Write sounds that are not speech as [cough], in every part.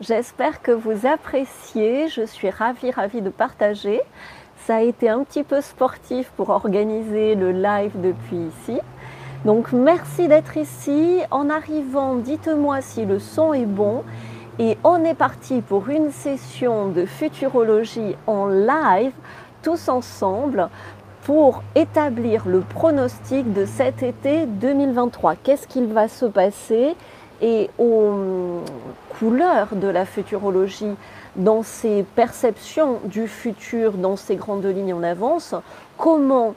J'espère que vous appréciez. Je suis ravie, ravie de partager. Ça a été un petit peu sportif pour organiser le live depuis ici. Donc merci d'être ici. En arrivant, dites-moi si le son est bon. Et on est parti pour une session de futurologie en live, tous ensemble, pour établir le pronostic de cet été 2023. Qu'est-ce qu'il va se passer? Et aux hum, couleurs de la futurologie, dans ses perceptions du futur, dans ses grandes lignes en avance, comment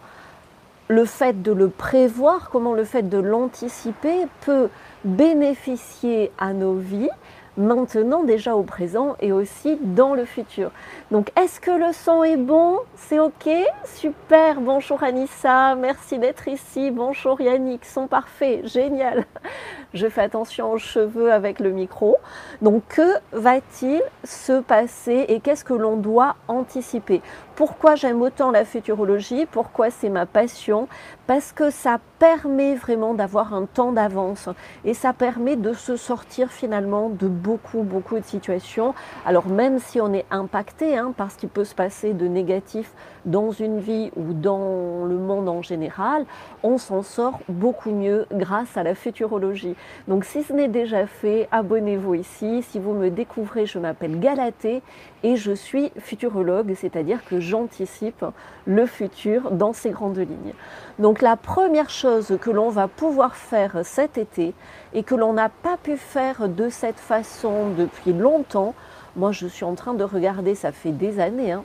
le fait de le prévoir, comment le fait de l'anticiper peut bénéficier à nos vies maintenant déjà au présent et aussi dans le futur. Donc est-ce que le son est bon? C'est ok? Super, bonjour Anissa, merci d'être ici, bonjour Yannick, son parfait, génial. Je fais attention aux cheveux avec le micro. Donc que va-t-il se passer et qu'est-ce que l'on doit anticiper? Pourquoi j'aime autant la futurologie Pourquoi c'est ma passion Parce que ça permet vraiment d'avoir un temps d'avance et ça permet de se sortir finalement de beaucoup, beaucoup de situations. Alors même si on est impacté hein, par ce qui peut se passer de négatif dans une vie ou dans le monde en général, on s'en sort beaucoup mieux grâce à la futurologie. Donc si ce n'est déjà fait, abonnez-vous ici. Si vous me découvrez, je m'appelle Galatée et je suis futurologue, c'est-à-dire que j'anticipe le futur dans ses grandes lignes. Donc la première chose que l'on va pouvoir faire cet été et que l'on n'a pas pu faire de cette façon depuis longtemps, moi je suis en train de regarder, ça fait des années, hein,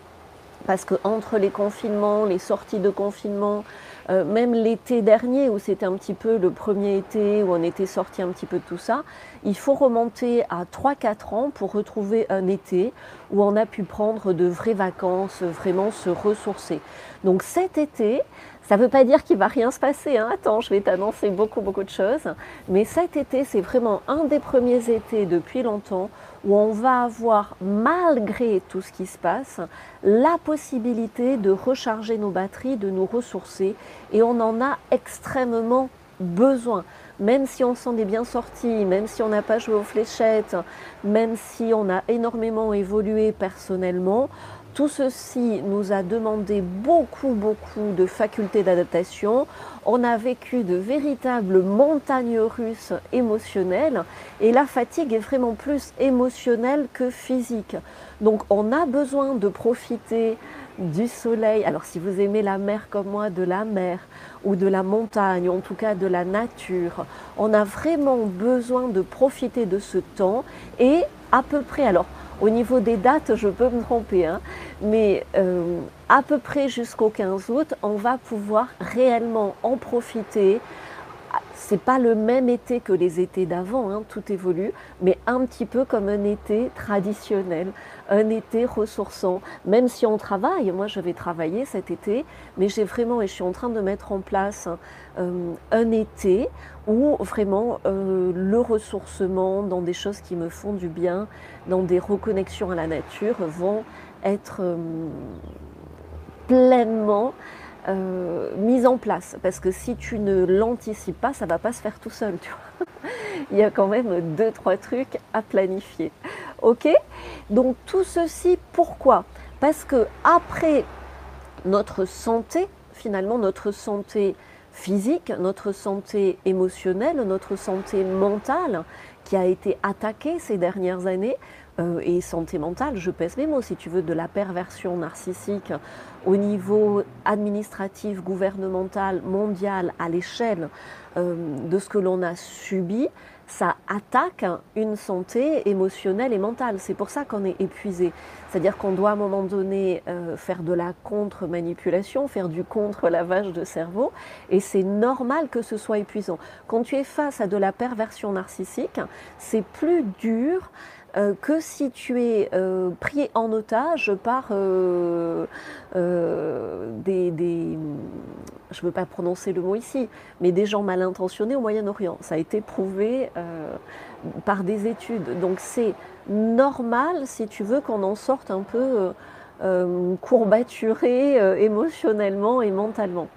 parce que entre les confinements, les sorties de confinement, euh, même l'été dernier, où c'était un petit peu le premier été, où on était sorti un petit peu de tout ça, il faut remonter à 3-4 ans pour retrouver un été où on a pu prendre de vraies vacances, vraiment se ressourcer. Donc cet été, ça ne veut pas dire qu'il va rien se passer. Hein. Attends, je vais t'annoncer beaucoup, beaucoup de choses. Mais cet été, c'est vraiment un des premiers étés depuis longtemps où on va avoir, malgré tout ce qui se passe, la possibilité de recharger nos batteries, de nous ressourcer. Et on en a extrêmement besoin. Même si on s'en est bien sorti, même si on n'a pas joué aux fléchettes, même si on a énormément évolué personnellement, tout ceci nous a demandé beaucoup, beaucoup de facultés d'adaptation. On a vécu de véritables montagnes russes émotionnelles et la fatigue est vraiment plus émotionnelle que physique. Donc on a besoin de profiter du soleil. Alors si vous aimez la mer comme moi, de la mer ou de la montagne, en tout cas de la nature, on a vraiment besoin de profiter de ce temps et à peu près, alors au niveau des dates, je peux me tromper, hein, mais euh, à peu près jusqu'au 15 août, on va pouvoir réellement en profiter. C'est pas le même été que les étés d'avant, hein, tout évolue, mais un petit peu comme un été traditionnel, un été ressourçant. Même si on travaille, moi je vais travailler cet été, mais j'ai vraiment, et je suis en train de mettre en place euh, un été où vraiment euh, le ressourcement dans des choses qui me font du bien, dans des reconnexions à la nature, vont être euh, pleinement euh, mises en place. Parce que si tu ne l'anticipes pas, ça ne va pas se faire tout seul. Tu vois [laughs] Il y a quand même deux, trois trucs à planifier. Ok? Donc tout ceci, pourquoi? Parce que après notre santé, finalement notre santé physique, notre santé émotionnelle, notre santé mentale qui a été attaquée ces dernières années, euh, et santé mentale, je pèse mes mots, si tu veux, de la perversion narcissique au niveau administratif, gouvernemental, mondial, à l'échelle euh, de ce que l'on a subi, ça attaque une santé émotionnelle et mentale. C'est pour ça qu'on est épuisé. C'est-à-dire qu'on doit à un moment donné euh, faire de la contre-manipulation, faire du contre-lavage de cerveau, et c'est normal que ce soit épuisant. Quand tu es face à de la perversion narcissique, c'est plus dur que si tu es euh, pris en otage par euh, des, je ne veux pas prononcer le mot ici, mais des gens mal intentionnés au Moyen-Orient. Ça a été prouvé par des études. Donc c'est normal, si tu veux, qu'on en sorte un peu courbaturé émotionnellement et mentalement.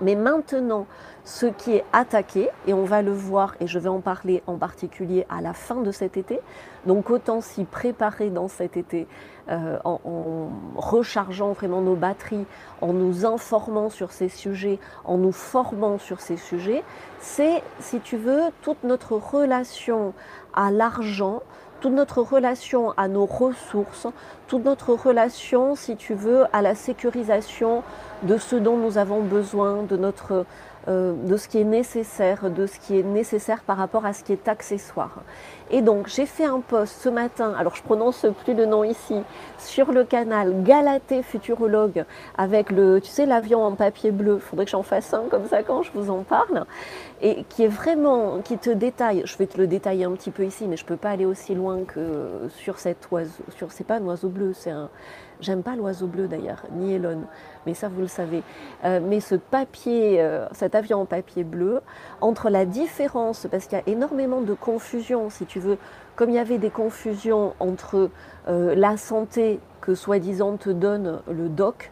Mais maintenant, ce qui est attaqué, et on va le voir, et je vais en parler en particulier à la fin de cet été, donc autant s'y préparer dans cet été euh, en, en, rechargeant vraiment nos batteries, en nous informant sur ces sujets, en nous formant sur ces sujets, c'est, si tu veux, toute notre relation à l'argent, toute notre relation à nos ressources, toute notre relation, si tu veux, à la sécurisation de ce dont nous avons besoin, de notre de ce qui est nécessaire, de ce qui est nécessaire par rapport à ce qui est accessoire. Et donc j'ai fait un post ce matin, alors je prononce plus le nom ici, sur le canal Galatée Futurologue avec le, tu sais, l'avion en papier bleu. Il faudrait que j'en fasse un comme ça quand je vous en parle. Et qui est vraiment, qui te détaille, je vais te le détailler un petit peu ici, mais je peux pas aller aussi loin que sur cet oiseau, sur, c'est pas un oiseau bleu, c'est un, J'aime pas l'oiseau bleu d'ailleurs, ni Elon, mais ça vous le savez. Euh, mais ce papier, euh, cet avion en papier bleu, entre la différence, parce qu'il y a énormément de confusion, si tu veux, comme il y avait des confusions entre euh, la santé que soi-disant te donne le doc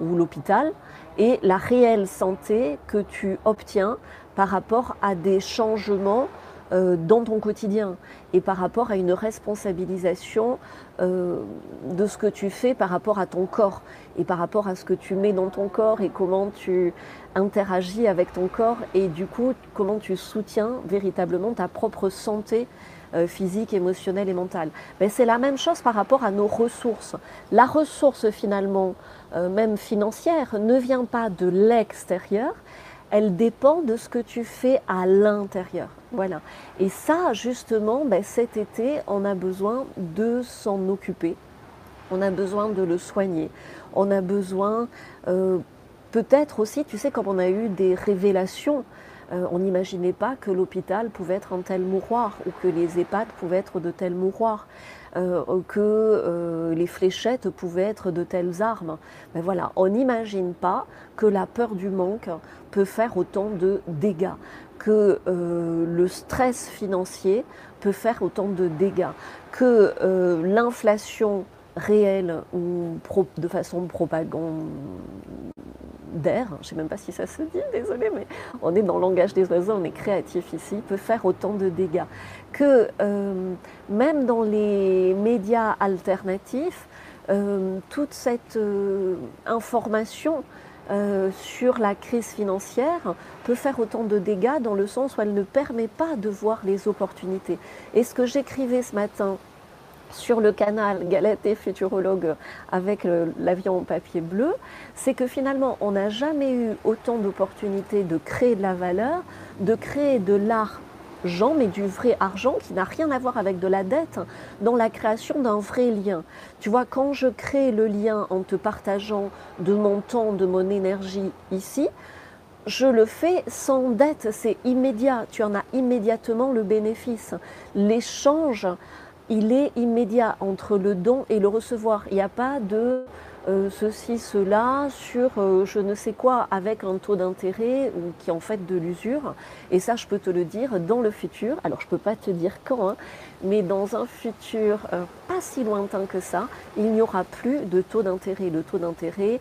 ou l'hôpital et la réelle santé que tu obtiens par rapport à des changements dans ton quotidien et par rapport à une responsabilisation euh, de ce que tu fais par rapport à ton corps et par rapport à ce que tu mets dans ton corps et comment tu interagis avec ton corps et du coup comment tu soutiens véritablement ta propre santé euh, physique, émotionnelle et mentale. Mais c'est la même chose par rapport à nos ressources. La ressource finalement, même financière, ne vient pas de l'extérieur, elle dépend de ce que tu fais à l'intérieur. Voilà. Et ça, justement, ben, cet été, on a besoin de s'en occuper. On a besoin de le soigner. On a besoin, euh, peut-être aussi, tu sais, comme on a eu des révélations, euh, on n'imaginait pas que l'hôpital pouvait être un tel mouroir ou que les EHPAD pouvaient être de tels mouroirs. Euh, que euh, les fléchettes pouvaient être de telles armes. Mais voilà, on n'imagine pas que la peur du manque peut faire autant de dégâts, que euh, le stress financier peut faire autant de dégâts, que l'inflation réelle ou de façon propagande d'air, je ne sais même pas si ça se dit, désolé, mais on est dans le langage des oiseaux, on est créatif ici, peut faire autant de dégâts. Que euh, même dans les médias alternatifs, euh, toute cette euh, sur la crise financière peut faire autant de dégâts dans le sens où elle ne permet pas de voir les opportunités. Et ce que j'écrivais ce matin sur le canal Galatée Futurologue avec l'avion en papier bleu, c'est que finalement, on n'a jamais eu autant d'opportunités de créer de la valeur, de créer de l'argent, mais du vrai argent qui n'a rien à voir avec de la dette, dans la création d'un vrai lien. Tu vois, quand je crée le lien en te partageant de mon temps, de mon énergie ici, je le fais sans dette, c'est immédiat, tu en as immédiatement le bénéfice. L'échange il est immédiat entre le don et le recevoir. Il n'y a pas de euh, ceci, cela sur euh, je ne sais quoi avec un taux d'intérêt ou qui en fait de l'usure. Et ça, je peux te le dire dans le futur. Alors, je ne peux pas te dire quand, hein, mais dans un futur euh, pas si lointain que ça, il n'y aura plus de taux d'intérêt. Le taux d'intérêt,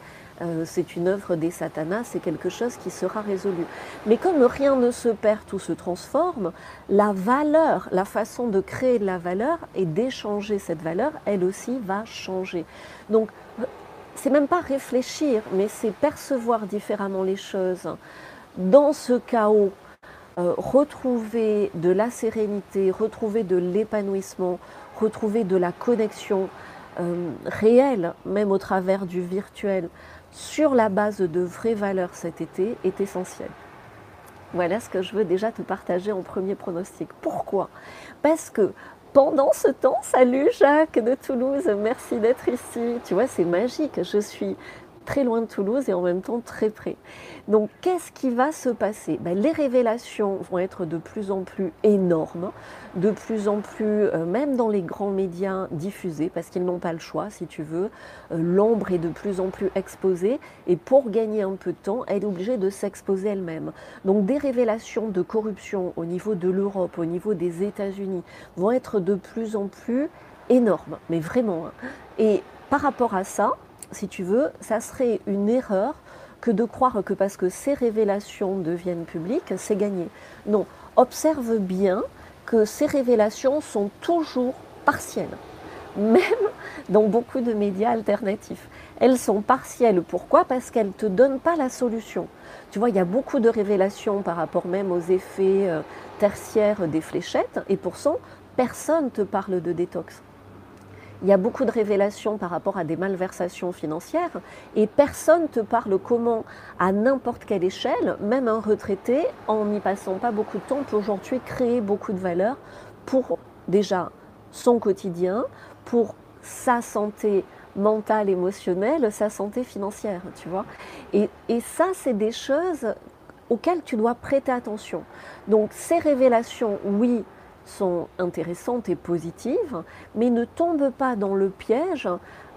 c'est une œuvre des satanas, c'est quelque chose qui sera résolu. Mais comme rien ne se perd, tout se transforme, la valeur, la façon de créer de la valeur et d'échanger cette valeur, elle aussi va changer. Donc, c'est même pas réfléchir, mais c'est percevoir différemment les choses. Dans ce chaos, euh, retrouver de la sérénité, retrouver de l'épanouissement, retrouver de la connexion euh, réelle, même au travers du virtuel, sur la base de vraies valeurs cet été est essentiel. Voilà ce que je veux déjà te partager en premier pronostic. Pourquoi? Parce que pendant ce temps, salut Jacques de Toulouse, merci d'être ici. Tu vois, c'est magique. Je suis très loin de Toulouse et en même temps très près. Donc qu'est-ce qui va se passer? Ben, Les révélations vont être de plus en plus énormes, de plus en plus, euh, même dans les grands médias diffusés, parce qu'ils n'ont pas le choix, si tu veux. Euh, l'ombre est de plus en plus exposée et pour gagner un peu de temps, elle est obligée de s'exposer elle-même. Donc des révélations de corruption au niveau de l'Europe, au niveau des États-Unis, vont être de plus en plus énormes, mais vraiment. Hein. Et par rapport à ça, si tu veux, ça serait une erreur que de croire que parce que ces révélations deviennent publiques, c'est gagné. Non, observe bien que ces révélations sont toujours partielles, [laughs] même dans beaucoup de médias alternatifs. Elles sont partielles. Pourquoi? Parce qu'elles ne te donnent pas la solution. Tu vois, il y a beaucoup de révélations par rapport même aux effets euh, tertiaires des fléchettes, et pourtant, personne ne te parle de détox. Il y a beaucoup de révélations par rapport à des malversations financières et personne ne te parle comment, à n'importe quelle échelle, même un retraité, en n'y passant pas beaucoup de temps, peut aujourd'hui créer beaucoup de valeur pour déjà son quotidien, pour sa santé mentale, émotionnelle, sa santé financière, tu vois. Et, et ça, c'est des choses auxquelles tu dois prêter attention. Donc ces révélations, oui, sont intéressantes et positives, mais ne tombent pas dans le piège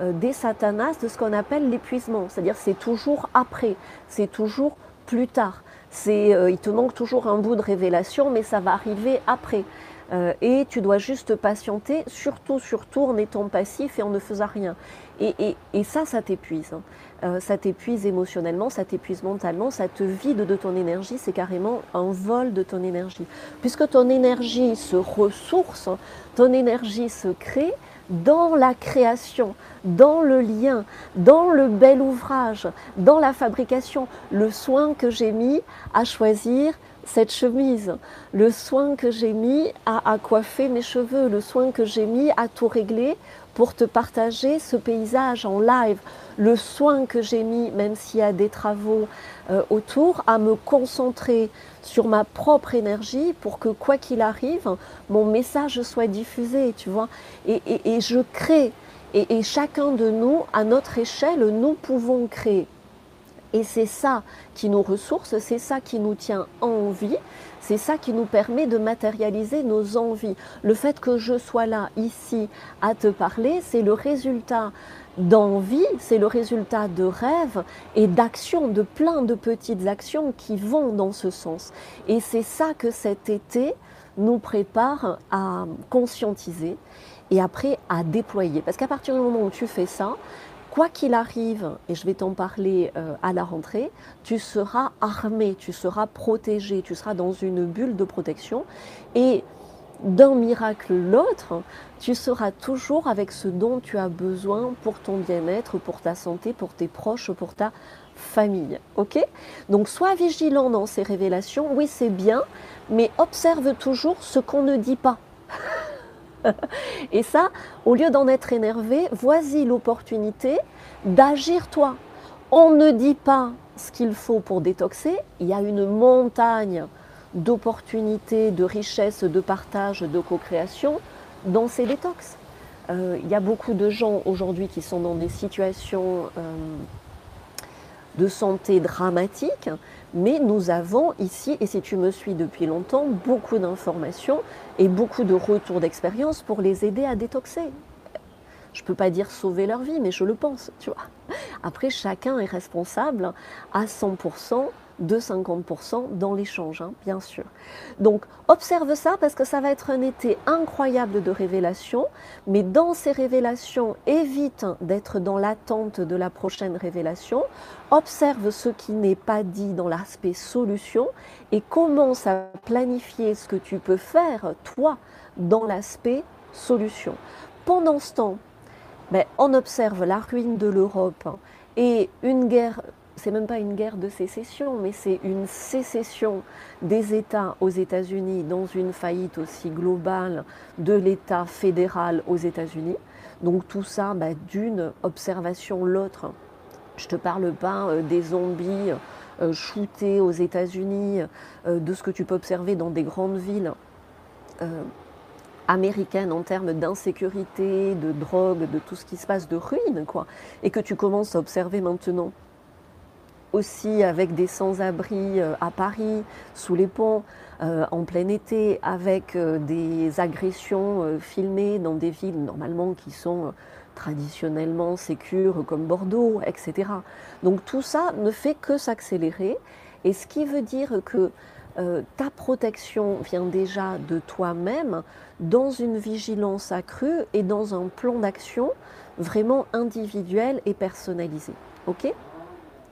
euh, des satanas de ce qu'on appelle l'épuisement. C'est-à-dire c'est toujours après, c'est toujours plus tard. C'est, euh, il te manque toujours un bout de révélation, mais ça va arriver après. Euh, et tu dois juste patienter, surtout, surtout en étant passif et en ne faisant rien. Et, ça, ça t'épuise. Euh, ça t'épuise émotionnellement, ça t'épuise mentalement, ça te vide de ton énergie, c'est carrément un vol de ton énergie. Puisque ton énergie se ressource, ton énergie se crée dans la création, dans le lien, dans le bel ouvrage, dans la fabrication, le soin que j'ai mis à choisir cette chemise, le soin que j'ai mis à, coiffer mes cheveux, le soin que j'ai mis à tout régler pour te partager ce paysage en live, le soin que j'ai mis, même s'il y a des travaux euh, autour, à me concentrer sur ma propre énergie pour que quoi qu'il arrive, mon message soit diffusé, tu vois. Et, je crée. et chacun de nous, à notre échelle, nous pouvons créer. Et c'est ça qui nous ressource, c'est ça qui nous tient en vie, c'est ça qui nous permet de matérialiser nos envies. Le fait que je sois là, ici, à te parler, c'est le résultat d'envie, c'est le résultat de rêves et d'actions, de plein de petites actions qui vont dans ce sens. Et c'est ça que cet été nous prépare à conscientiser et après à déployer. Parce qu'à partir du moment où tu fais ça, quoi qu'il arrive, et je vais t'en parler euh, à la rentrée, tu seras armé, tu seras protégé, tu seras dans une bulle de protection. Et d'un miracle l'autre, tu seras toujours avec ce dont tu as besoin pour ton bien-être, pour ta santé, pour tes proches, pour ta famille. Ok? Donc sois vigilant dans ces révélations. Oui, c'est bien, mais observe toujours ce qu'on ne dit pas. [laughs] [laughs] Et ça, au lieu d'en être énervé, voici l'opportunité d'agir toi. On ne dit pas ce qu'il faut pour détoxer, il y a une montagne d'opportunités, de richesses, de partage, de co-création dans ces détox. Euh, il y a beaucoup de gens aujourd'hui qui sont dans des situations euh, de santé dramatiques mais nous avons ici, et si tu me suis depuis longtemps, beaucoup d'informations et beaucoup de retours d'expérience pour les aider à détoxer. Je ne peux pas dire sauver leur vie, mais je le pense, tu vois. Après, chacun est responsable à 100% de 50% dans l'échange, hein, bien sûr. Donc observe ça parce que ça va être un été incroyable de révélations, mais dans ces révélations, évite d'être dans l'attente de la prochaine révélation, observe ce qui n'est pas dit dans l'aspect solution et commence à planifier ce que tu peux faire, toi, dans l'aspect solution. Pendant ce temps, ben, on observe la ruine de l'Europe et une guerre c'est même pas une guerre de sécession, mais c'est une sécession des États aux États-Unis dans une faillite aussi globale de l'État fédéral aux États-Unis. Donc tout ça bah, d'une observation l'autre. Je te parle pas euh, des zombies euh, shootés aux États-Unis, euh, de ce que tu peux observer dans des grandes villes américaines en termes d'insécurité, de drogue, de tout ce qui se passe, de ruines, quoi, et que tu commences à observer maintenant aussi avec des sans-abri euh, à Paris, sous les ponts, euh, en plein été, avec euh, des agressions filmées dans des villes normalement qui sont traditionnellement sécures comme Bordeaux, etc. Donc tout ça ne fait que s'accélérer, et ce qui veut dire que ta protection vient déjà de toi-même dans une vigilance accrue et dans un plan d'action vraiment individuel et personnalisé. ok?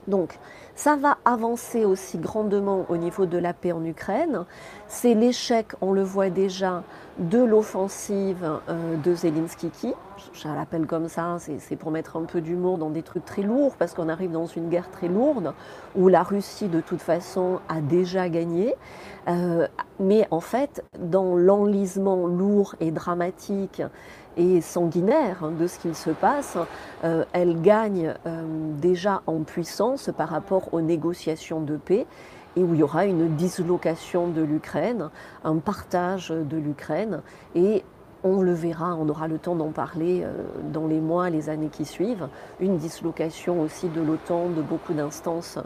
Donc, ça va avancer aussi grandement au niveau de la paix en Ukraine. C'est l'échec, on le voit déjà, de l'offensive euh, de Zelensky. Je l'appelle comme ça, c'est pour mettre un peu d'humour dans des trucs très lourds, parce qu'on arrive dans une guerre très lourde, où la Russie, de toute façon, a déjà gagné. Euh, mais en fait, dans l'enlisement lourd et dramatique et sanguinaire hein, de ce qu'il se passe, euh, elle gagne euh, déjà en puissance par rapport aux négociations de paix et où il y aura une dislocation de l'Ukraine, un partage de l'Ukraine et on le verra, on aura le temps d'en parler euh, dans les mois, les années qui suivent, une dislocation aussi de l'OTAN, de beaucoup d'instances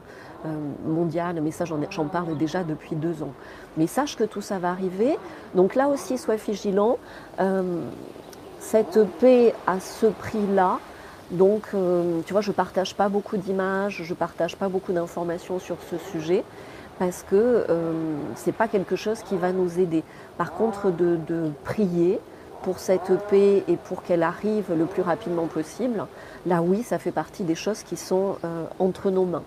mondiales, mais ça j'en parle déjà depuis deux ans. Mais sache que tout ça va arriver, donc là aussi sois vigilant cette paix à ce prix-là. Donc, euh, tu vois, je ne partage pas beaucoup d'images, je ne partage pas beaucoup d'informations sur ce sujet parce que euh, ce n'est pas quelque chose qui va nous aider. Par contre, de, prier pour cette paix et pour qu'elle arrive le plus rapidement possible, là oui, ça fait partie des choses qui sont euh, entre nos mains.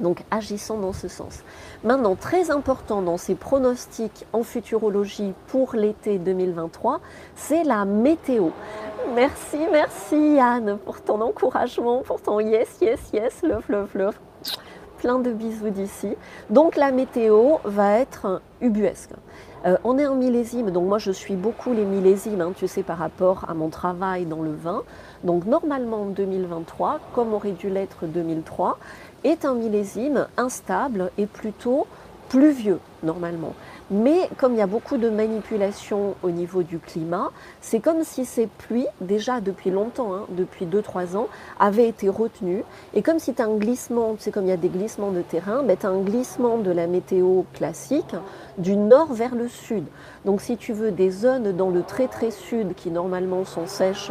Donc agissons dans ce sens. Maintenant, très important dans ces pronostics en futurologie pour l'été 2023, c'est la météo. Merci, merci Anne pour ton encouragement, pour ton yes, yes, yes, love, love, love. Plein de bisous d'ici. Donc la météo va être ubuesque. Euh, on est en millésime, donc moi je suis beaucoup les millésimes, hein, tu sais, par rapport à mon travail dans le vin. Donc normalement 2023, comme aurait dû l'être 2003, est un millésime instable et plutôt pluvieux normalement. Mais comme il y a beaucoup de manipulations au niveau du climat, c'est comme si ces pluies, déjà depuis longtemps, hein, depuis 2-3 ans, avaient été retenues. Et comme si tu as un glissement, c'est comme il y a des glissements de terrain, ben, tu as un glissement de la météo classique du nord vers le sud. Donc si tu veux des zones dans le très très sud qui normalement sont sèches,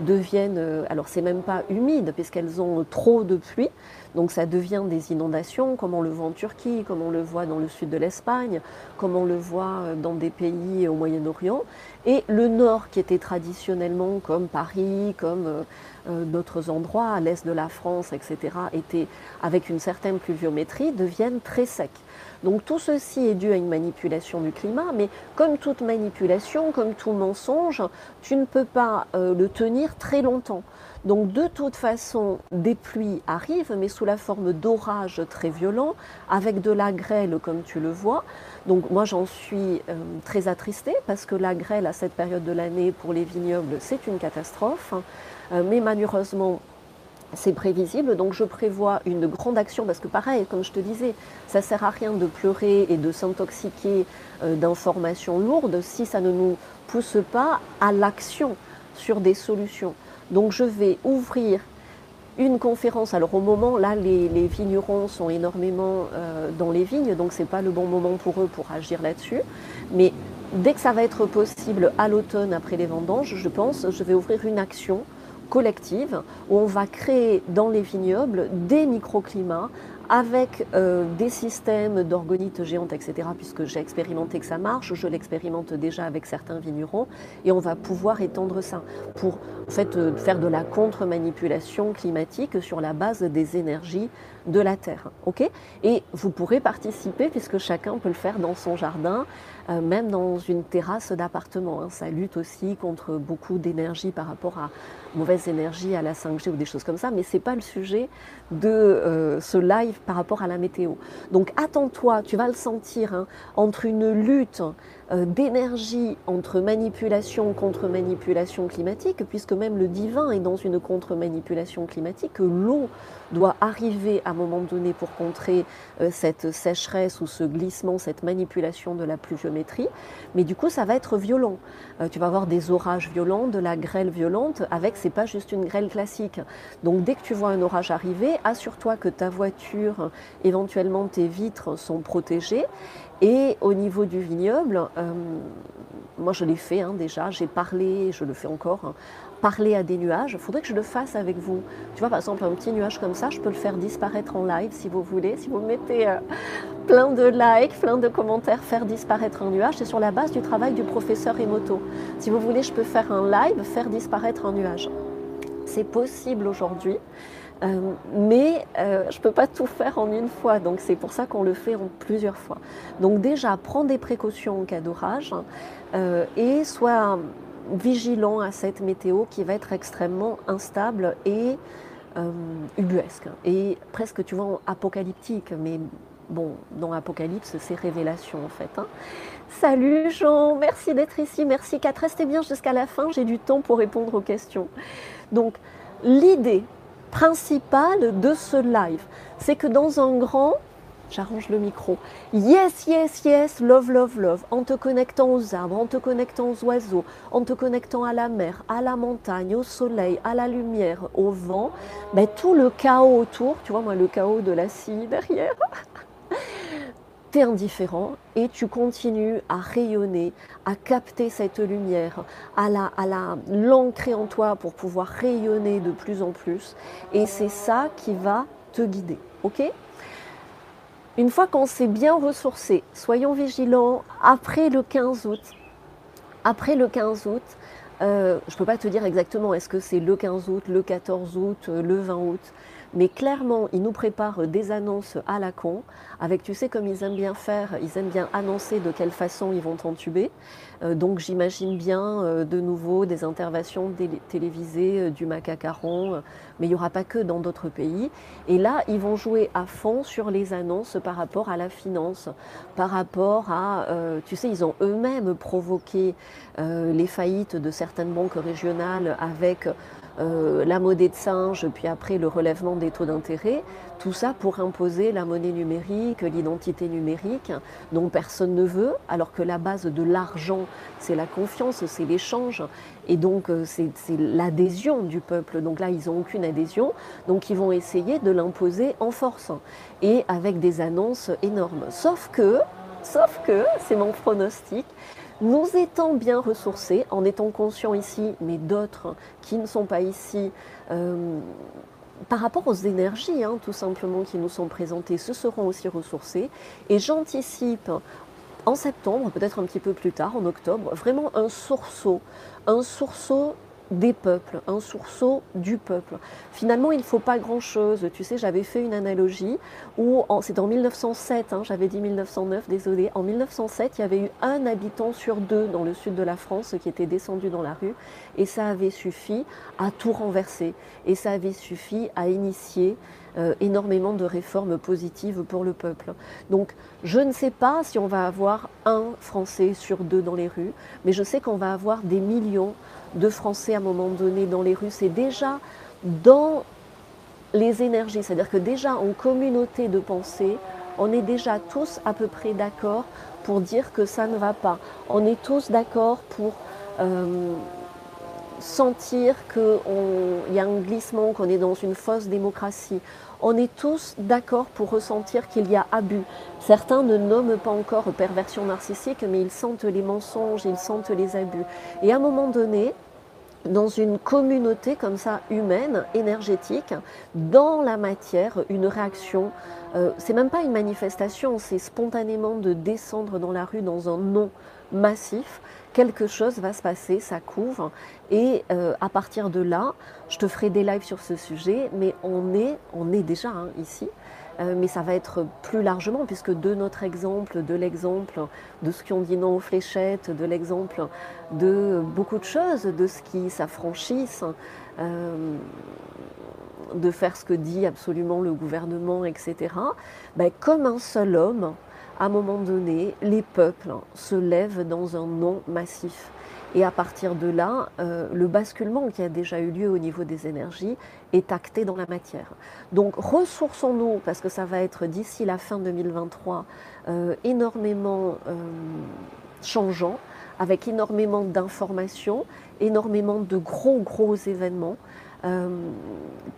deviennent, euh, alors c'est même pas humide puisqu'elles ont trop de pluie, donc ça devient des inondations, comme on le voit en Turquie, comme on le voit dans le sud de l'Espagne, comme on le voit euh, dans des pays au Moyen-Orient. Et le nord, qui était traditionnellement comme Paris, comme euh, d'autres endroits, l'est de la France, etc., était avec une certaine pluviométrie, deviennent très secs. Donc tout ceci est dû à une manipulation du climat, mais comme toute manipulation, comme tout mensonge, tu ne peux pas le tenir très longtemps. Donc de toute façon, des pluies arrivent, mais sous la forme d'orages très violents, avec de la grêle comme tu le vois. Donc moi j'en suis euh, très attristée parce que la grêle à cette période de l'année pour les vignobles c'est une catastrophe. Euh, mais malheureusement c'est prévisible, donc je prévois une grande action parce que pareil, comme je te disais, ça sert à rien de pleurer et de s'intoxiquer euh, d'informations lourdes si ça ne nous pousse pas à l'action sur des solutions. Donc je vais ouvrir une conférence. Alors au moment, là, les, vignerons sont énormément euh, dans les vignes, donc ce n'est pas le bon moment pour eux pour agir là-dessus. Mais dès que ça va être possible à l'automne, après les vendanges, je pense, je vais ouvrir une action collective où on va créer dans les vignobles des microclimats avec euh, des systèmes d'orgonite géante, etc., puisque j'ai expérimenté que ça marche, je l'expérimente déjà avec certains vignerons, et on va pouvoir étendre ça pour en fait, euh, faire de la contre-manipulation climatique sur la base des énergies de la Terre. ok? Et vous pourrez participer, puisque chacun peut le faire dans son jardin, euh, même dans une terrasse d'appartement. Hein. Ça lutte aussi contre beaucoup d'énergie par rapport à mauvaise énergie, à la 5G ou des choses comme ça, mais ce n'est pas le sujet de euh, ce live par rapport à la météo. Donc attends-toi, tu vas le sentir, hein, entre une lutte d'énergie entre manipulation contre manipulation climatique, puisque même le divin est dans une contre-manipulation climatique, que l'eau doit arriver à un moment donné pour contrer euh, cette sécheresse ou ce glissement, cette manipulation de la pluviométrie. Mais du coup, ça va être violent. Euh, tu vas avoir des orages violents, de la grêle violente, avec, c'est pas juste une grêle classique. Donc dès que tu vois un orage arriver, assure-toi que ta voiture, éventuellement tes vitres sont protégées et au niveau du vignoble, euh, moi je l'ai fait hein, déjà, j'ai parlé, je le fais encore, hein, parler à des nuages. Il faudrait que je le fasse avec vous. Tu vois, par exemple, un petit nuage comme ça, je peux le faire disparaître en live si vous voulez. Si vous mettez euh, plein de likes, plein de commentaires, faire disparaître un nuage, c'est sur la base du travail du professeur Emoto. Si vous voulez, je peux faire un live, faire disparaître un nuage. C'est possible aujourd'hui. Euh, mais euh, je ne peux pas tout faire en une fois, donc c'est pour ça qu'on le fait en plusieurs fois. Donc déjà, prends des précautions en cas d'orage euh, et sois vigilant à cette météo qui va être extrêmement instable et ubuesque et presque, tu vois, apocalyptique. Mais bon, dans Apocalypse, c'est révélation en fait. Hein. Salut Jean, merci d'être ici, merci Kat. Restez bien jusqu'à la fin, j'ai du temps pour répondre aux questions. Donc, l'idée principale de ce live, c'est que dans un grand, j'arrange le micro, yes, yes, yes, love, love, love, en te connectant aux arbres, en te connectant aux oiseaux, en te connectant à la mer, à la montagne, au soleil, à la lumière, au vent, ben, tout le chaos autour, tu vois moi le chaos de la scie derrière, tu indifférent et tu continues à rayonner, à capter cette lumière, à la, à la l'ancrer en toi pour pouvoir rayonner de plus en plus. Et c'est ça qui va te guider. Ok? Une fois qu'on s'est bien ressourcé, soyons vigilants après le 15 août. Après le 15 août, euh, je ne peux pas te dire exactement est-ce que c'est le 15 août, le 14 août, le 20 août. Mais clairement, ils nous préparent des annonces à la con, avec, tu sais, comme ils aiment bien faire, ils aiment bien annoncer de quelle façon ils vont t'entuber. Euh, donc j'imagine bien euh, de nouveau des interventions télévisées euh, du macacaron, mais il n'y aura pas que dans d'autres pays. Et là, ils vont jouer à fond sur les annonces par rapport à la finance, par rapport à, tu sais, ils ont eux-mêmes provoqué les faillites de certaines banques régionales avec euh, la monnaie de singe, puis après le relèvement des taux d'intérêt, tout ça pour imposer la monnaie numérique, l'identité numérique, dont personne ne veut, alors que la base de l'argent, c'est la confiance, c'est l'échange, et donc euh, c'est l'adhésion du peuple. Donc là, ils n'ont aucune adhésion, donc ils vont essayer de l'imposer en force, et avec des annonces énormes. Sauf que, sauf que, c'est mon pronostic, nous étant bien ressourcés, en étant conscients ici, mais d'autres qui ne sont pas ici, euh, par rapport aux énergies, hein, tout simplement, qui nous sont présentées, se seront aussi ressourcés. Et j'anticipe en septembre, peut-être un petit peu plus tard, en octobre, vraiment un sursaut, un sursaut des peuples, un sursaut du peuple. Finalement, il ne faut pas grand-chose. Tu sais, j'avais fait une analogie où, c'est en 1907, hein, j'avais dit 1909, désolé, en 1907, il y avait eu un habitant sur deux dans le sud de la France qui était descendu dans la rue et ça avait suffi à tout renverser et ça avait suffi à initier euh, énormément de réformes positives pour le peuple. Donc je ne sais pas si on va avoir un Français sur deux dans les rues, mais je sais qu'on va avoir des millions de Français à un moment donné dans les rues. C'est déjà dans les énergies, c'est-à-dire que déjà en communauté de pensée, on est déjà tous à peu près d'accord pour dire que ça ne va pas. On est tous d'accord pour euh, sentir qu'il y a un glissement, qu'on est dans une fausse démocratie. On est tous d'accord pour ressentir qu'il y a abus. Certains ne nomment pas encore perversion narcissique, mais ils sentent les mensonges, ils sentent les abus. Et à un moment donné, dans une communauté comme ça humaine, énergétique, dans la matière, une réaction. Euh, c'est même pas une manifestation, c'est spontanément de descendre dans la rue dans un non massif quelque chose va se passer, ça couvre. Et euh, à partir de là, je te ferai des lives sur ce sujet, mais on est, on est déjà ici. Euh, mais ça va être plus largement, puisque de notre exemple, de l'exemple de ce qui dit non aux fléchettes, de l'exemple de beaucoup de choses, de ce qui s'affranchissent, euh, de faire ce que dit absolument le gouvernement, etc., ben, comme un seul homme, à un moment donné, les peuples se lèvent dans un non massif. Et à partir de là, euh, le basculement qui a déjà eu lieu au niveau des énergies est acté dans la matière. Donc ressourçons-nous, parce que ça va être d'ici la fin 2023 euh, énormément euh, changeant, avec énormément d'informations, énormément de gros gros événements. Euh,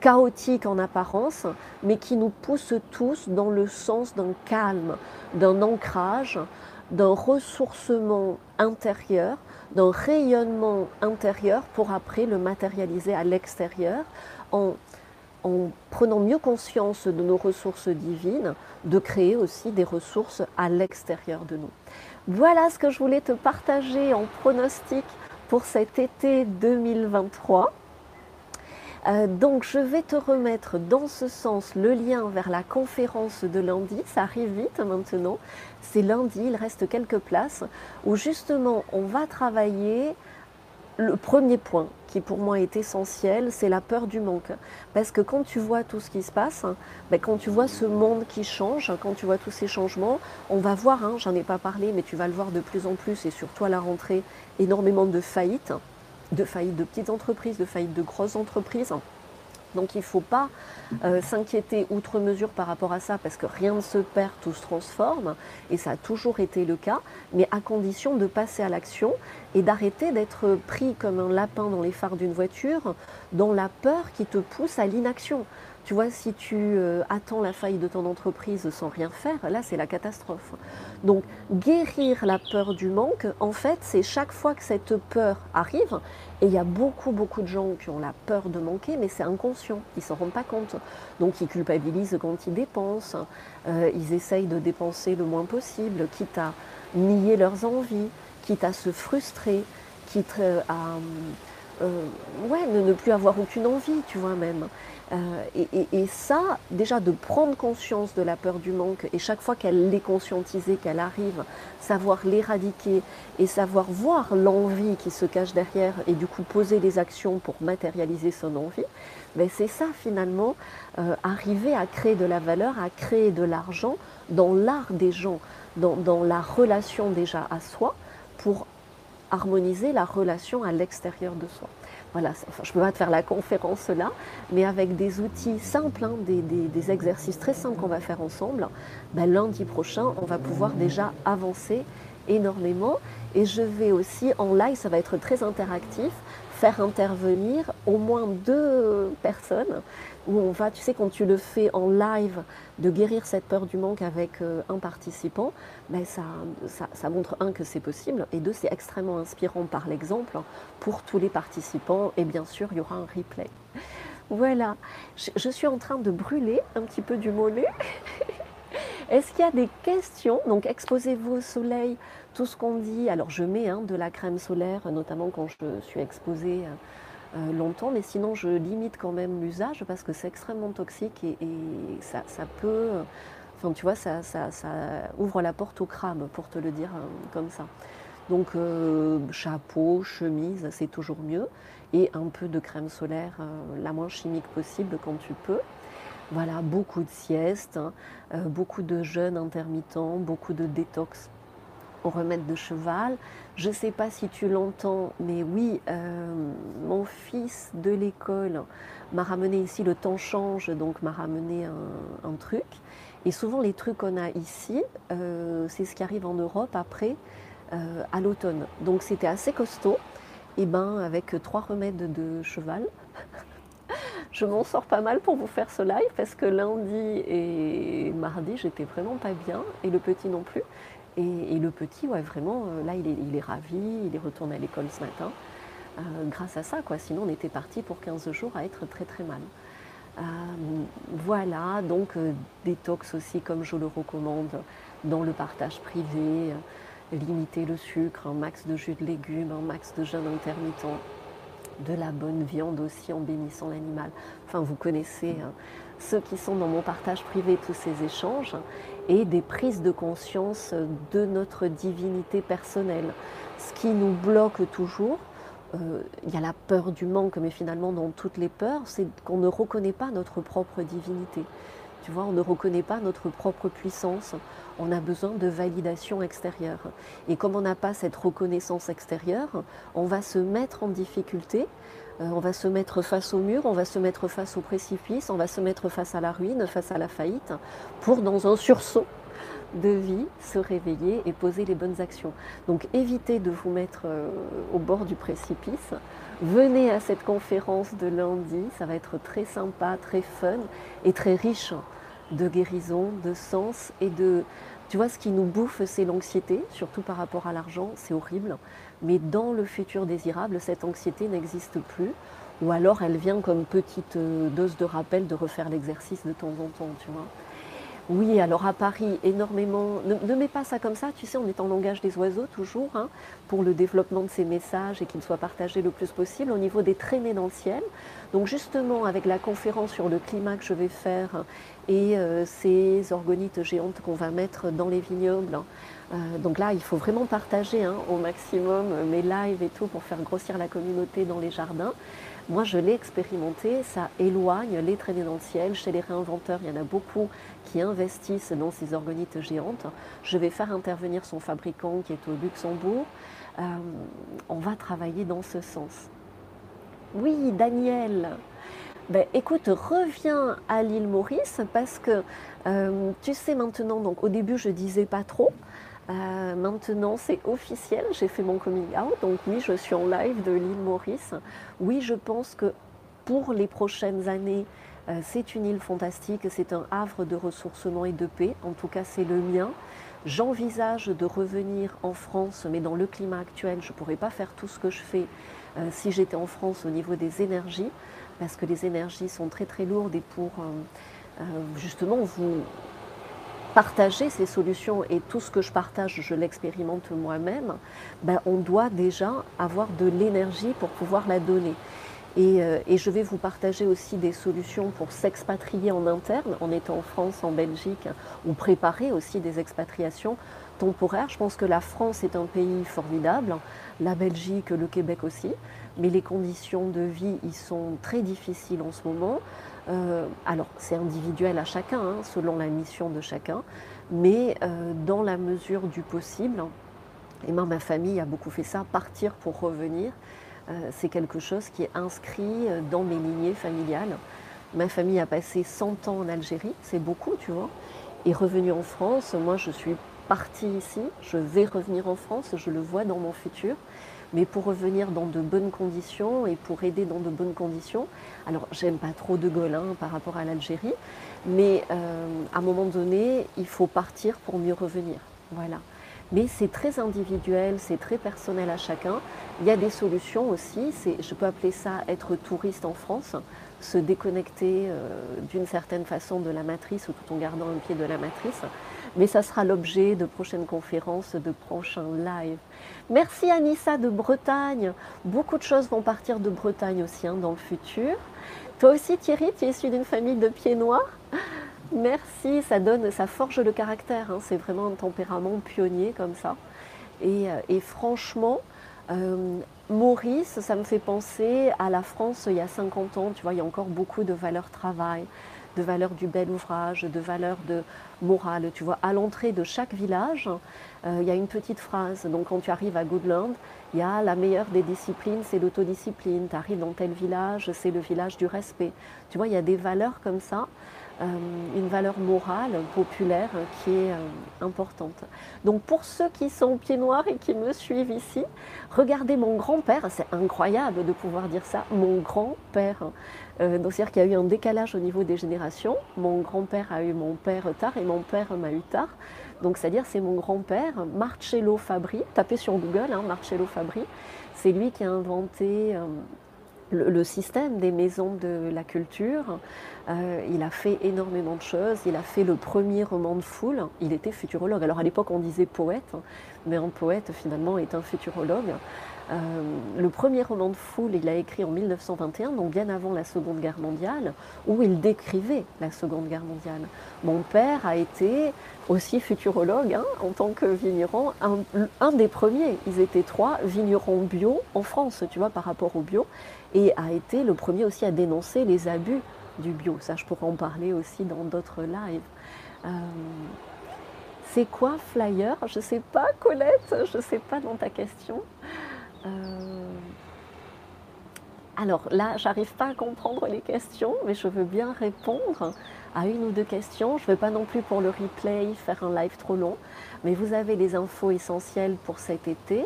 chaotique en apparence, mais qui nous pousse tous dans le sens d'un calme, d'un ancrage, d'un ressourcement intérieur, d'un rayonnement intérieur pour après le matérialiser à l'extérieur en, en prenant mieux conscience de nos ressources divines, de créer aussi des ressources à l'extérieur de nous. Voilà ce que je voulais te partager en pronostic pour cet été 2023. Euh, donc je vais te remettre dans ce sens le lien vers la conférence de lundi. Ça arrive vite maintenant. C'est lundi, il reste quelques places où justement on va travailler le premier point qui pour moi est essentiel, c'est la peur du manque. Parce que quand tu vois tout ce qui se passe, ben, quand tu vois ce monde qui change, quand tu vois tous ces changements, on va voir, hein, j'en ai pas parlé, mais tu vas le voir de plus en plus, et surtout à la rentrée, énormément de faillites, de faillites de petites entreprises, de faillites de grosses entreprises. Donc il ne faut pas euh, s'inquiéter outre mesure par rapport à ça, parce que rien ne se perd, tout se transforme, et ça a toujours été le cas, mais à condition de passer à l'action et d'arrêter d'être pris comme un lapin dans les phares d'une voiture, dans la peur qui te pousse à l'inaction. Tu vois, si tu euh, attends la faille de ton entreprise sans rien faire, là, c'est la catastrophe. Donc, guérir la peur du manque, en fait, c'est chaque fois que cette peur arrive, et il y a beaucoup, beaucoup de gens qui ont la peur de manquer, mais c'est inconscient, ils ne s'en rendent pas compte. Donc, ils culpabilisent quand ils dépensent, euh, ils essayent de dépenser le moins possible, quitte à nier leurs envies, quitte à se frustrer, quitte à euh, ouais, ne, plus avoir aucune envie, tu vois même. Euh, et, ça, déjà de prendre conscience de la peur du manque et chaque fois qu'elle l'est conscientisée, qu'elle arrive, savoir l'éradiquer et savoir voir l'envie qui se cache derrière et du coup poser des actions pour matérialiser son envie, ben c'est ça finalement, euh, arriver à créer de la valeur, à créer de l'argent dans l'art des gens, dans, dans la relation déjà à soi pour harmoniser la relation à l'extérieur de soi. Voilà, je ne peux pas te faire la conférence là, mais avec des outils simples, hein, des, exercices très simples qu'on va faire ensemble, ben, lundi prochain, on va pouvoir déjà avancer énormément. Et je vais aussi en live, ça va être très interactif, faire intervenir au moins deux personnes où on va, tu sais, quand tu le fais en live, de guérir cette peur du manque avec euh, un participant, ben ça, ça, montre, un, que c'est possible, et deux, c'est extrêmement inspirant par l'exemple pour tous les participants, et bien sûr, il y aura un replay. Voilà, je, suis en train de brûler un petit peu du mollet. [laughs] Est-ce qu'il y a des questions? Donc, exposez-vous au soleil, tout ce qu'on dit. Alors, je mets hein, de la crème solaire, notamment quand je suis exposée. Euh, euh, longtemps, mais sinon je limite quand même l'usage parce que c'est extrêmement toxique et, ça, peut, enfin tu vois, ça, ouvre la porte au crame pour te le dire euh, comme ça. Donc euh, chapeau, chemise, c'est toujours mieux et un peu de crème solaire, la moins chimique possible quand tu peux. Voilà, beaucoup de siestes, hein, beaucoup de jeûnes intermittents, beaucoup de détox remède de cheval. Je ne sais pas si tu l'entends, mais oui, euh, mon fils de l'école m'a ramené ici, le temps change, donc m'a ramené un, truc. Et souvent les trucs qu'on a ici, euh, c'est ce qui arrive en Europe après, euh, à l'automne. Donc c'était assez costaud. Et ben avec trois remèdes de cheval, [laughs] je m'en sors pas mal pour vous faire ce live parce que lundi et mardi j'étais vraiment pas bien et le petit non plus. Et, le petit, ouais, vraiment, euh, là, il est, ravi, il est retourné à l'école ce matin, euh, grâce à ça, quoi. Sinon, on était parti pour 15 jours à être très très mal. Euh, voilà, donc détox aussi, comme je le recommande, dans le partage privé, limiter le sucre, un max de jus de légumes, un max de jeûne intermittent, de la bonne viande aussi en bénissant l'animal. Enfin, vous connaissez hein, ceux qui sont dans mon partage privé, tous ces échanges, et des prises de conscience de notre divinité personnelle. Ce qui nous bloque toujours, euh, il y a la peur du manque, mais finalement dans toutes les peurs, c'est qu'on ne reconnaît pas notre propre divinité. Tu vois, on ne reconnaît pas notre propre puissance. On a besoin de validation extérieure. Et comme on n'a pas cette reconnaissance extérieure, on va se mettre en difficulté on va se mettre face au mur, on va se mettre face au précipice, on va se mettre face à la ruine, face à la faillite, pour dans un sursaut de vie se réveiller et poser les bonnes actions. Donc évitez de vous mettre euh, au bord du précipice. Venez à cette conférence de lundi, ça va être très sympa, très fun et très riche de guérison, de sens et de... Tu vois, ce qui nous bouffe, c'est l'anxiété, surtout par rapport à l'argent, c'est horrible. Mais dans le futur désirable, cette anxiété n'existe plus. Ou alors elle vient comme petite euh, dose de rappel de refaire l'exercice de temps en temps. Oui, alors à Paris, énormément. Ne, mets pas ça comme ça, tu sais, on est en langage des oiseaux toujours, hein, pour le développement de ces messages et qu'ils soient partagés le plus possible au niveau des traînées dans le ciel. Donc justement, avec la conférence sur le climat que je vais faire et euh, ces orgonites géantes qu'on va mettre dans les vignobles, euh, donc là, il faut vraiment partager hein, au maximum mes lives et tout pour faire grossir la communauté dans les jardins. Moi, je l'ai expérimenté, ça éloigne les traînées dans le ciel. Chez les réinventeurs, il y en a beaucoup qui investissent dans ces orgonites géantes. Je vais faire intervenir son fabricant qui est au Luxembourg. Euh, on va travailler dans ce sens. Oui, Daniel. Ben, écoute, reviens à l'île Maurice parce que euh, tu sais maintenant, donc au début je disais pas trop, euh, maintenant, c'est officiel, j'ai fait mon coming out, donc oui, je suis en live de l'île Maurice. Oui, je pense que pour les prochaines années, euh, c'est une île fantastique, c'est un havre de ressourcement et de paix, en tout cas c'est le mien. J'envisage de revenir en France, mais dans le climat actuel, je ne pourrais pas faire tout ce que je fais euh, si j'étais en France au niveau des énergies, parce que les énergies sont très très lourdes et pour justement vous partager ces solutions et tout ce que je partage, je l'expérimente moi-même, ben on doit déjà avoir de l'énergie pour pouvoir la donner. Et, euh, et, je vais vous partager aussi des solutions pour s'expatrier en interne, en étant en France, en Belgique, ou préparer aussi des expatriations temporaires. Je pense que la France est un pays formidable, la Belgique, le Québec aussi, mais les conditions de vie y sont très difficiles en ce moment. Euh, alors, c'est individuel à chacun, hein, selon la mission de chacun, mais euh, dans la mesure du possible, et moi, ma famille a beaucoup fait ça, partir pour revenir, euh, c'est quelque chose qui est inscrit dans mes lignées familiales. Ma famille a passé 100 ans en Algérie, c'est beaucoup, tu vois, et revenu en France, moi, je suis partie ici, je vais revenir en France, je le vois dans mon futur mais pour revenir dans de bonnes conditions et pour aider dans de bonnes conditions. Alors, j'aime pas trop De Gaulle hein, par rapport à l'Algérie, mais euh, à un moment donné, il faut partir pour mieux revenir. Voilà. Mais c'est très individuel, c'est très personnel à chacun. Il y a des solutions aussi, je peux appeler ça être touriste en France, se déconnecter euh, d'une certaine façon de la matrice ou tout en gardant un pied de la matrice. Mais ça sera l'objet de prochaines conférences, de prochains lives. Merci Anissa de Bretagne. Beaucoup de choses vont partir de Bretagne aussi hein, dans le futur. Toi aussi Thierry, tu es issu d'une famille de pieds noirs. Merci, ça donne, ça forge le caractère. Hein. C'est vraiment un tempérament pionnier comme ça. Et, euh, franchement, euh, Maurice, ça me fait penser à la France il y a 50 ans. Tu vois, il y a encore beaucoup de valeurs travail, de valeurs du bel ouvrage, de valeurs de morale. Tu vois, à l'entrée de chaque village, euh, il y a une petite phrase. Donc quand tu arrives à Goodland, il y a la meilleure des disciplines, c'est l'autodiscipline. Tu arrives dans tel village, c'est le village du respect. Tu vois, il y a des valeurs comme ça. Euh, une valeur morale, populaire qui est euh, importante. Donc pour ceux qui sont pieds noirs et qui me suivent ici, regardez mon grand-père, c'est incroyable de pouvoir dire ça, mon grand-père. Euh, donc c'est-à-dire qu'il y a eu un décalage au niveau des générations. Mon grand-père a eu mon père tard et mon père m'a eu tard. Donc c'est-à-dire c'est mon grand-père, Marcello Fabri, tapez sur Google, hein, Marcello Fabri, c'est lui qui a inventé le, système des maisons de la culture. Euh, il a fait énormément de choses. Il a fait le premier roman de foule. Il était futurologue. Alors à l'époque, on disait poète, mais un poète finalement est un futurologue. Euh, le premier roman de foule, il a écrit en 1921, donc bien avant la Seconde Guerre mondiale, où il décrivait la Seconde Guerre mondiale. Mon père a été aussi futurologue hein, en tant que vigneron, un, un, des premiers. Ils étaient trois vignerons bio en France, tu vois, par rapport au bio, et a été le premier aussi à dénoncer les abus du bio. Ça, je pourrais en parler aussi dans d'autres lives. Euh, c'est quoi flyer? Je ne sais pas, Colette, je ne sais pas dans ta question. Euh, alors là, j'arrive pas à comprendre les questions, mais je veux bien répondre à une ou deux questions. Je ne vais pas non plus pour le replay faire un live trop long, mais vous avez les infos essentielles pour cet été.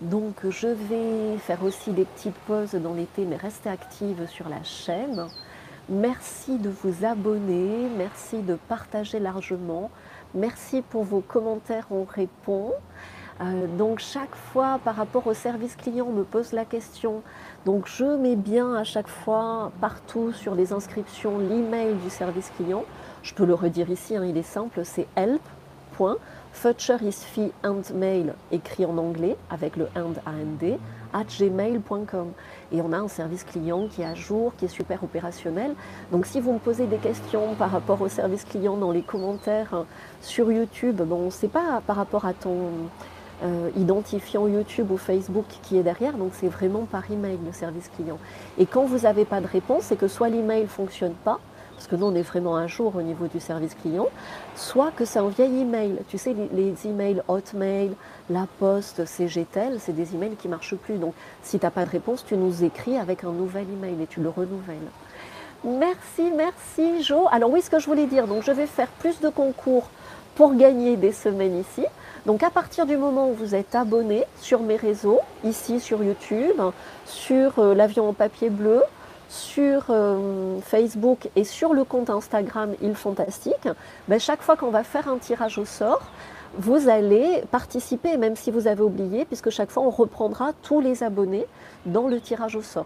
Donc je vais faire aussi des petites pauses dans l'été, mais restez active sur la chaîne. Merci de vous abonner, merci de partager largement, merci pour vos commentaires, on répond. Euh, donc chaque fois par rapport au service client, on me pose la question. Donc je mets bien à chaque fois partout sur les inscriptions l'email du service client. Je peux le redire ici, hein, il est simple, c'est help. Is mail écrit en anglais avec le and and gmail.com et on a un service client qui est à jour, qui est super opérationnel. Donc si vous me posez des questions par rapport au service client dans les commentaires hein, sur YouTube, bon, c'est pas par rapport à ton euh, identifiant YouTube ou Facebook qui est derrière, donc c'est vraiment par email le service client. Et quand vous n'avez pas de réponse, c'est que soit l'email ne fonctionne pas, parce que nous on est vraiment un jour au niveau du service client, soit que c'est un vieil email. Tu sais, les, emails Hotmail, La Poste, CGTEL, c'est des emails qui ne marchent plus. Donc si tu n'as pas de réponse, tu nous écris avec un nouvel email et tu le renouvelles. Merci, merci Jo. Alors oui, ce que je voulais dire, donc je vais faire plus de concours pour gagner des semaines ici. Donc à partir du moment où vous êtes abonné sur mes réseaux, ici sur YouTube, sur euh, l'avion en papier bleu, sur euh, Facebook et sur le compte Instagram Il Fantastique, ben, chaque fois qu'on va faire un tirage au sort, vous allez participer, même si vous avez oublié, puisque chaque fois on reprendra tous les abonnés dans le tirage au sort.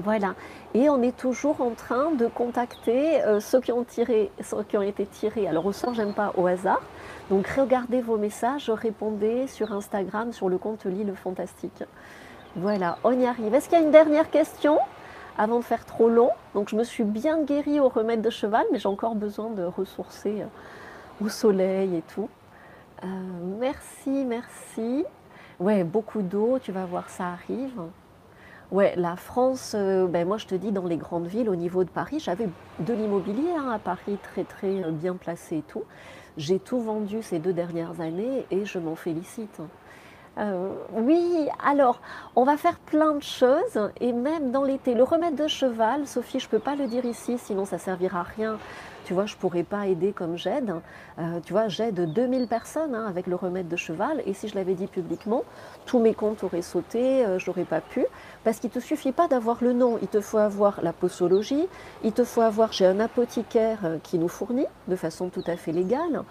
Voilà. Et on est toujours en train de contacter euh, ceux qui ont tiré, ceux qui ont été tirés. Alors au sort, j'aime pas au hasard. Donc regardez vos messages, répondez sur Instagram, sur le compte Lille Fantastique. Voilà, on y arrive. Est-ce qu'il y a une dernière question? Avant de faire trop long. Donc je me suis bien guérie au remède de cheval, mais j'ai encore besoin de ressourcer euh, au soleil et tout. Euh, merci, merci. Ouais, beaucoup d'eau, tu vas voir, ça arrive. Ouais, la France, euh, ben moi je te dis, dans les grandes villes, au niveau de Paris, j'avais de l'immobilier hein, à Paris très très bien placé et tout. J'ai tout vendu ces deux dernières années et je m'en félicite. Euh, oui, alors, on va faire plein de choses, et même dans l'été. Le remède de cheval, Sophie, je ne peux pas le dire ici, sinon ça servira à rien tu vois, je ne pourrais pas aider comme j'aide. Euh, tu vois, j'aide 2000 personnes hein, avec le remède de cheval. Et si je l'avais dit publiquement, tous mes comptes auraient sauté, euh, je n'aurais pas pu. Parce qu'il ne te suffit pas d'avoir le nom, il te faut avoir la posologie, il te faut avoir, j'ai un apothicaire euh, qui nous fournit de façon tout à fait légale.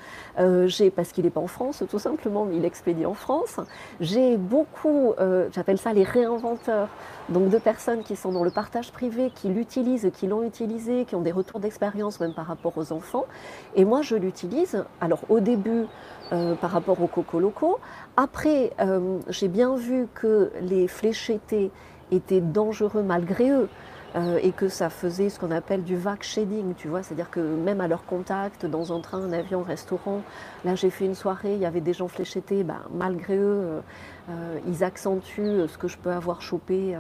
j'ai, parce qu'il n'est pas en France, tout simplement, mais il expédie en France. J'ai beaucoup, j'appelle ça les réinventeurs, donc de personnes qui sont dans le partage privé, qui l'utilisent, qui l'ont utilisé, qui ont des retours d'expérience même par rapport aux enfants. Et moi, je l'utilise, alors au début, euh, par rapport aux cocos locaux. Après, euh, j'ai bien vu que les fléchettés étaient dangereux malgré eux. Euh, et que ça faisait ce qu'on appelle du vac shading, tu vois, c'est-à-dire que même à leur contact, dans un train, un avion, un restaurant, là j'ai fait une soirée, il y avait des gens fléchettés, ben, malgré eux, ils accentuent ce que je peux avoir chopé,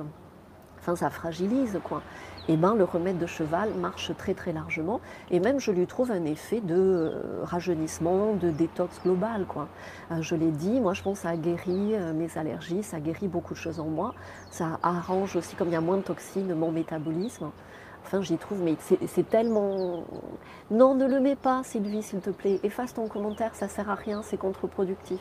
enfin ça fragilise quoi et eh ben, le remède de cheval marche très très largement. Et même je lui trouve un effet de euh, rajeunissement, de détox global. Quoi. Euh, je l'ai dit, moi je pense que ça guérit euh, mes allergies, ça guérit beaucoup de choses en moi. Ça arrange aussi, comme il y a moins de toxines, mon métabolisme. Enfin, j'y trouve, mais c'est tellement. Non, ne le mets pas, Sylvie, s'il te plaît. Efface ton commentaire, ça sert à rien, c'est contre-productif.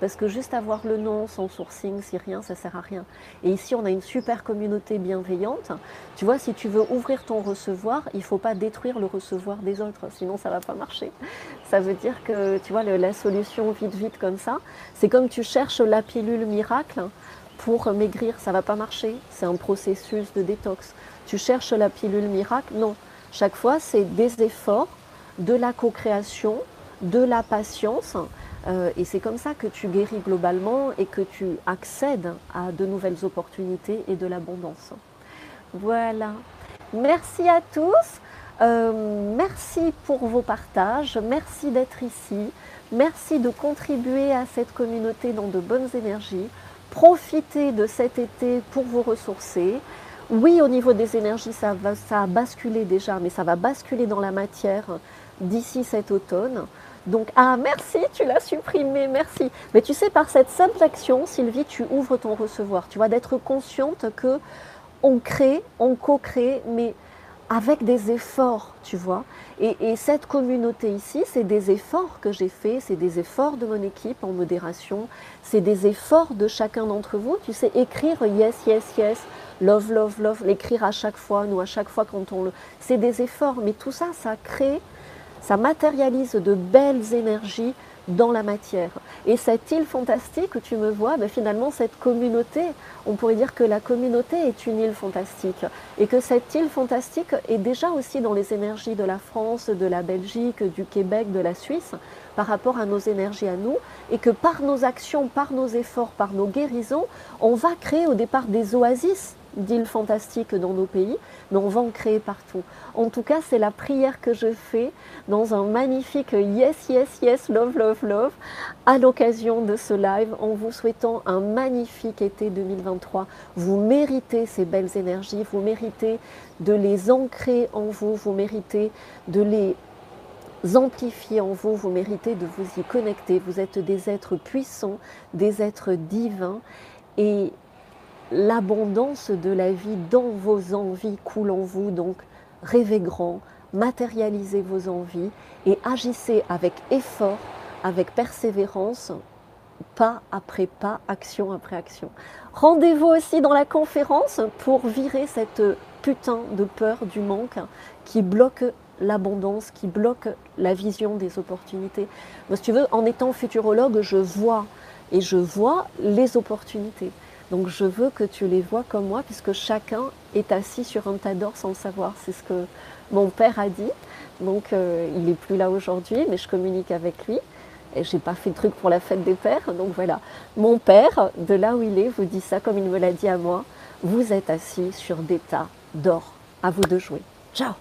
Parce que juste avoir le nom sans sourcing, si rien, ça sert à rien. Et ici, on a une super communauté bienveillante. Tu vois, si tu veux ouvrir ton recevoir, il ne faut pas détruire le recevoir des autres, sinon ça ne va pas marcher. Ça veut dire que, tu vois, la solution vite, vite comme ça, c'est comme tu cherches la pilule miracle pour maigrir, ça ne va pas marcher. C'est un processus de détox. Tu cherches la pilule miracle, non. Chaque fois, c'est des efforts, de la co-création, de la patience euh, et c'est comme ça que tu guéris globalement et que tu accèdes à de nouvelles opportunités et de l'abondance. Voilà. Merci à tous. Euh, merci pour vos partages. Merci d'être ici. Merci de contribuer à cette communauté dans de bonnes énergies. Profitez de cet été pour vous ressourcer. Oui, au niveau des énergies, ça, va, ça a basculé déjà, mais ça va basculer dans la matière d'ici cet automne. Donc, ah, merci, tu l'as supprimé, merci. Mais tu sais, par cette simple action, Sylvie, tu ouvres ton recevoir. Tu vois, d'être consciente que on crée, on co-crée, mais avec des efforts, tu vois. Et, cette communauté ici, c'est des efforts que j'ai faits, c'est des efforts de mon équipe en modération, c'est des efforts de chacun d'entre vous. Tu sais, écrire yes, yes, yes, love, love, love, l'écrire à chaque fois, nous, à chaque fois quand on le. C'est des efforts, mais tout ça, ça crée ça matérialise de belles énergies dans la matière. Et cette île fantastique tu me vois, ben finalement cette communauté, on pourrait dire que la communauté est une île fantastique. Et que cette île fantastique est déjà aussi dans les énergies de la France, de la Belgique, du Québec, de la Suisse par rapport à nos énergies à nous. Et que par nos actions, par nos efforts, par nos guérisons, on va créer au départ des oasis d'îles fantastiques dans nos pays, mais on va en créer partout. En tout cas, c'est la prière que je fais dans un magnifique Yes, Yes, Yes, Love, Love, Love, à l'occasion de ce live, en vous souhaitant un magnifique été 2023. Vous méritez ces belles énergies, vous méritez de les ancrer en vous, vous méritez de les amplifier en vous, vous méritez de vous y connecter. Vous êtes des êtres puissants, des êtres divins et l'abondance de la vie dans vos envies coule en vous. Donc rêvez grand, matérialisez vos envies et agissez avec effort, avec persévérance, pas après pas, action après action. Rendez-vous aussi dans la conférence pour virer cette putain de peur du manque qui bloque l'abondance, qui bloque la vision des opportunités. Moi, si tu veux, en étant futurologue, je vois et je vois les opportunités. Donc je veux que tu les vois comme moi, puisque chacun est assis sur un tas d'or sans le savoir. C'est ce que mon père a dit. Donc euh, il n'est plus là aujourd'hui, mais je communique avec lui. Et j'ai pas fait de truc pour la fête des pères. Donc voilà, mon père, de là où il est, vous dit ça comme il me l'a dit à moi. Vous êtes assis sur des tas d'or. À vous de jouer. Ciao